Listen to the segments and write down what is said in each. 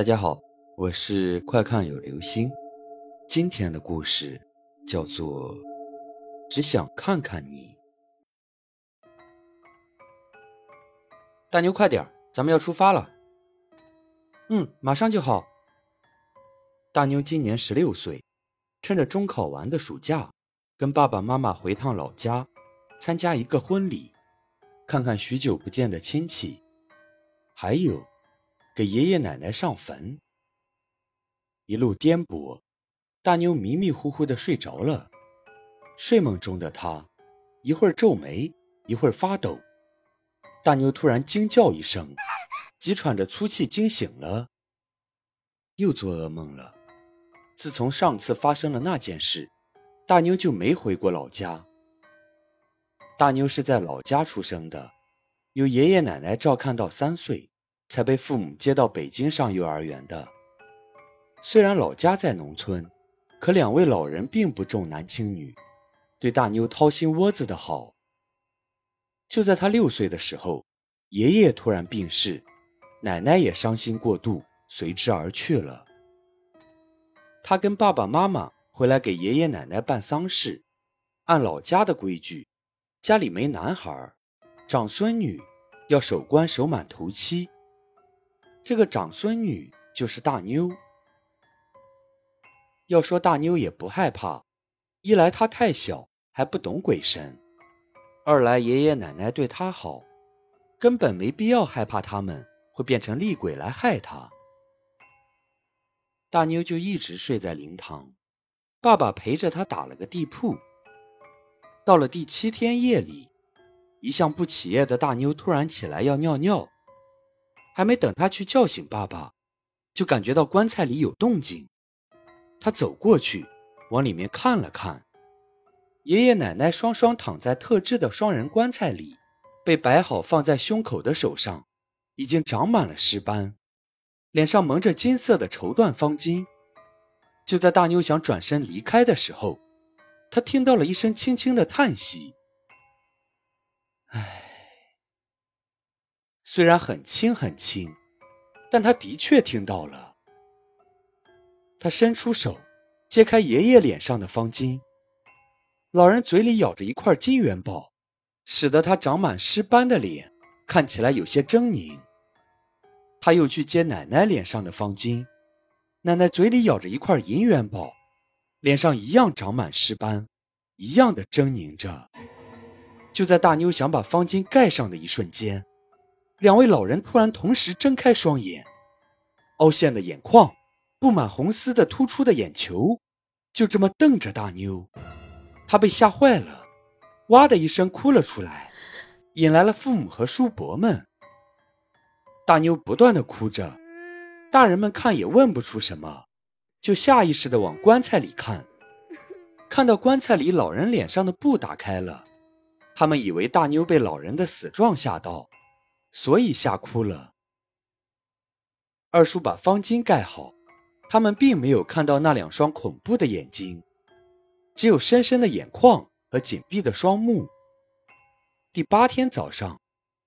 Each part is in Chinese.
大家好，我是快看有流星。今天的故事叫做《只想看看你》。大牛，快点咱们要出发了。嗯，马上就好。大妞今年十六岁，趁着中考完的暑假，跟爸爸妈妈回趟老家，参加一个婚礼，看看许久不见的亲戚，还有。给爷爷奶奶上坟，一路颠簸，大妞迷迷糊糊的睡着了。睡梦中的她，一会儿皱眉，一会儿发抖。大妞突然惊叫一声，急喘着粗气惊醒了，又做噩梦了。自从上次发生了那件事，大妞就没回过老家。大妞是在老家出生的，由爷爷奶奶照看到三岁。才被父母接到北京上幼儿园的。虽然老家在农村，可两位老人并不重男轻女，对大妞掏心窝子的好。就在他六岁的时候，爷爷突然病逝，奶奶也伤心过度，随之而去了。他跟爸爸妈妈回来给爷爷奶奶办丧事，按老家的规矩，家里没男孩，长孙女要守官守满头七。这个长孙女就是大妞。要说大妞也不害怕，一来她太小还不懂鬼神，二来爷爷奶奶对她好，根本没必要害怕他们会变成厉鬼来害她。大妞就一直睡在灵堂，爸爸陪着她打了个地铺。到了第七天夜里，一向不起夜的大妞突然起来要尿尿。还没等他去叫醒爸爸，就感觉到棺材里有动静。他走过去，往里面看了看，爷爷奶奶双双躺在特制的双人棺材里，被摆好放在胸口的手上，已经长满了尸斑，脸上蒙着金色的绸缎方巾。就在大妞想转身离开的时候，他听到了一声轻轻的叹息：“唉。”虽然很轻很轻，但他的确听到了。他伸出手，揭开爷爷脸上的方巾。老人嘴里咬着一块金元宝，使得他长满尸斑的脸看起来有些狰狞。他又去揭奶奶脸上的方巾，奶奶嘴里咬着一块银元宝，脸上一样长满尸斑，一样的狰狞着。就在大妞想把方巾盖上的一瞬间。两位老人突然同时睁开双眼，凹陷的眼眶，布满红丝的突出的眼球，就这么瞪着大妞。她被吓坏了，哇的一声哭了出来，引来了父母和叔伯们。大妞不断的哭着，大人们看也问不出什么，就下意识的往棺材里看，看到棺材里老人脸上的布打开了，他们以为大妞被老人的死状吓到。所以吓哭了。二叔把方巾盖好，他们并没有看到那两双恐怖的眼睛，只有深深的眼眶和紧闭的双目。第八天早上，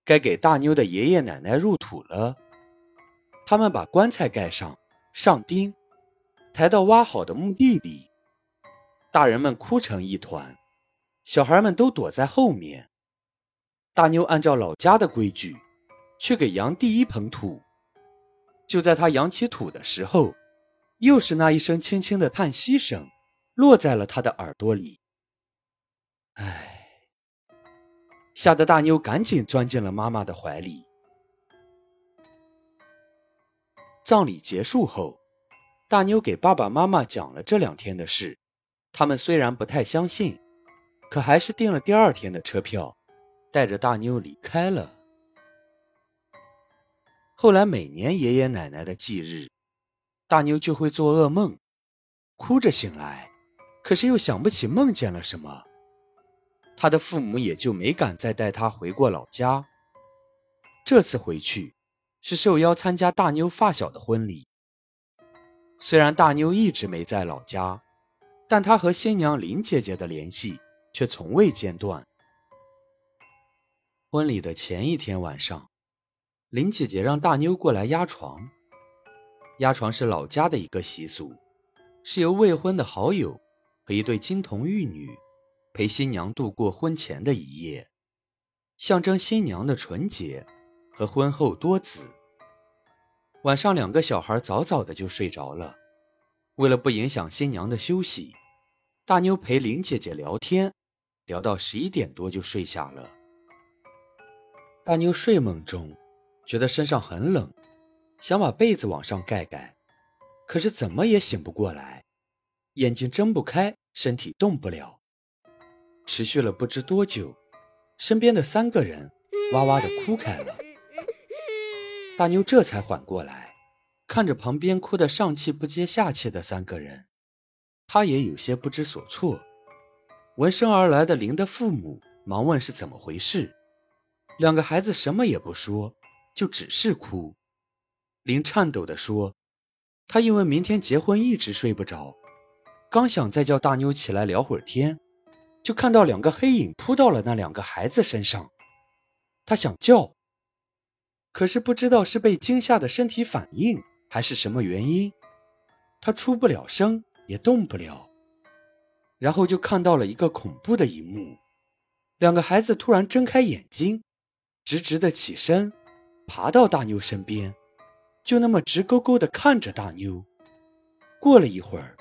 该给大妞的爷爷奶奶入土了。他们把棺材盖上，上钉，抬到挖好的墓地里。大人们哭成一团，小孩们都躲在后面。大妞按照老家的规矩。去给扬第一捧土，就在他扬起土的时候，又是那一声轻轻的叹息声，落在了他的耳朵里。唉，吓得大妞赶紧钻进了妈妈的怀里。葬礼结束后，大妞给爸爸妈妈讲了这两天的事，他们虽然不太相信，可还是订了第二天的车票，带着大妞离开了。后来每年爷爷奶奶的忌日，大妞就会做噩梦，哭着醒来，可是又想不起梦见了什么。他的父母也就没敢再带他回过老家。这次回去，是受邀参加大妞发小的婚礼。虽然大妞一直没在老家，但她和新娘林姐姐的联系却从未间断。婚礼的前一天晚上。林姐姐让大妞过来压床，压床是老家的一个习俗，是由未婚的好友和一对金童玉女陪新娘度过婚前的一夜，象征新娘的纯洁和婚后多子。晚上，两个小孩早早的就睡着了。为了不影响新娘的休息，大妞陪林姐姐聊天，聊到十一点多就睡下了。大妞睡梦中觉得身上很冷，想把被子往上盖盖，可是怎么也醒不过来，眼睛睁不开，身体动不了。持续了不知多久，身边的三个人哇哇的哭开了。大妞这才缓过来，看着旁边哭得上气不接下气的三个人，她也有些不知所措。闻声而来的林的父母忙问是怎么回事，两个孩子什么也不说，就只是哭。林颤抖地说：“他因为明天结婚一直睡不着，刚想再叫大妞起来聊会儿天，就看到两个黑影扑到了那两个孩子身上，他想叫。”可是不知道是被惊吓的身体反应，还是什么原因，他出不了声，也动不了。然后就看到了一个恐怖的一幕：两个孩子突然睁开眼睛，直直的起身，爬到大妞身边，就那么直勾勾的看着大妞。过了一会儿，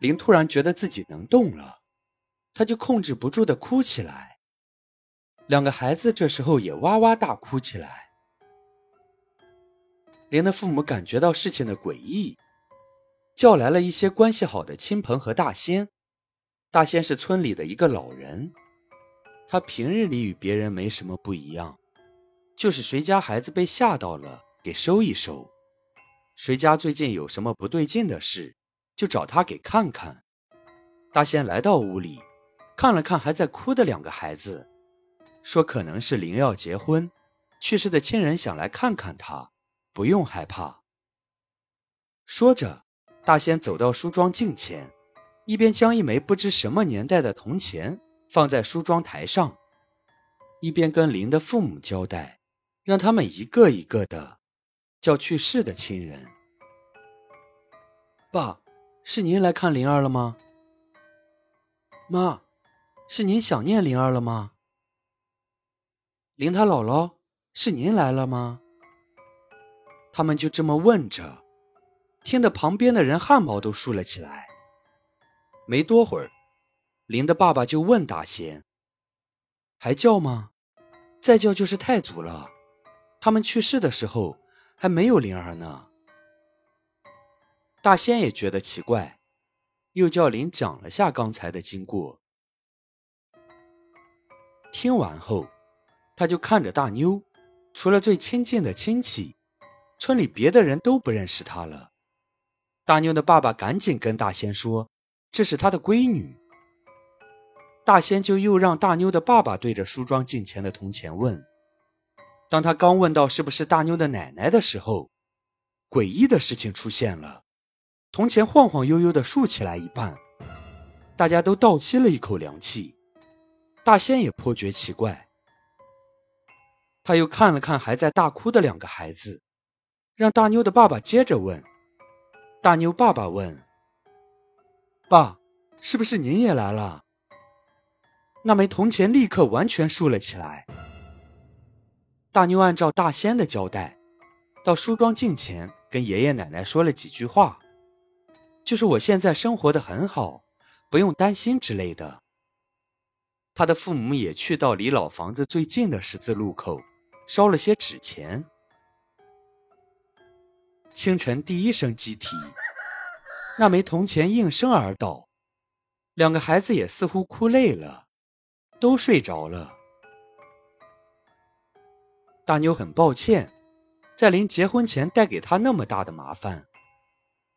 林突然觉得自己能动了，他就控制不住的哭起来。两个孩子这时候也哇哇大哭起来。林的父母感觉到事情的诡异，叫来了一些关系好的亲朋和大仙。大仙是村里的一个老人，他平日里与别人没什么不一样，就是谁家孩子被吓到了，给收一收；谁家最近有什么不对劲的事，就找他给看看。大仙来到屋里，看了看还在哭的两个孩子，说：“可能是林要结婚，去世的亲人想来看看他。”不用害怕。说着，大仙走到梳妆镜前，一边将一枚不知什么年代的铜钱放在梳妆台上，一边跟林的父母交代，让他们一个一个的叫去世的亲人。爸，是您来看灵儿了吗？妈，是您想念灵儿了吗？灵他姥姥，是您来了吗？他们就这么问着，听得旁边的人汗毛都竖了起来。没多会儿，林的爸爸就问大仙：“还叫吗？再叫就是太祖了。他们去世的时候还没有灵儿呢。”大仙也觉得奇怪，又叫林讲了下刚才的经过。听完后，他就看着大妞，除了最亲近的亲戚。村里别的人都不认识她了。大妞的爸爸赶紧跟大仙说：“这是他的闺女。”大仙就又让大妞的爸爸对着梳妆镜前的铜钱问。当他刚问到是不是大妞的奶奶的时候，诡异的事情出现了：铜钱晃晃悠悠的竖起来一半，大家都倒吸了一口凉气。大仙也颇觉奇怪，他又看了看还在大哭的两个孩子。让大妞的爸爸接着问。大妞爸爸问：“爸，是不是您也来了？”那枚铜钱立刻完全竖了起来。大妞按照大仙的交代，到梳妆镜前跟爷爷奶奶说了几句话，就是我现在生活的很好，不用担心之类的。他的父母也去到离老房子最近的十字路口，烧了些纸钱。清晨第一声鸡啼，那枚铜钱应声而倒，两个孩子也似乎哭累了，都睡着了。大妞很抱歉，在临结婚前带给他那么大的麻烦。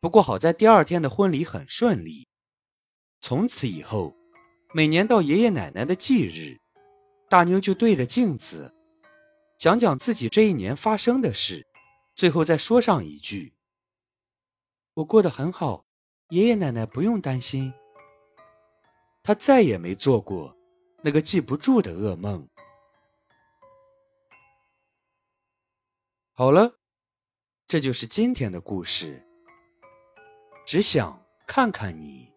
不过好在第二天的婚礼很顺利，从此以后，每年到爷爷奶奶的忌日，大妞就对着镜子，讲讲自己这一年发生的事。最后再说上一句：“我过得很好，爷爷奶奶不用担心。”他再也没做过那个记不住的噩梦。好了，这就是今天的故事。只想看看你。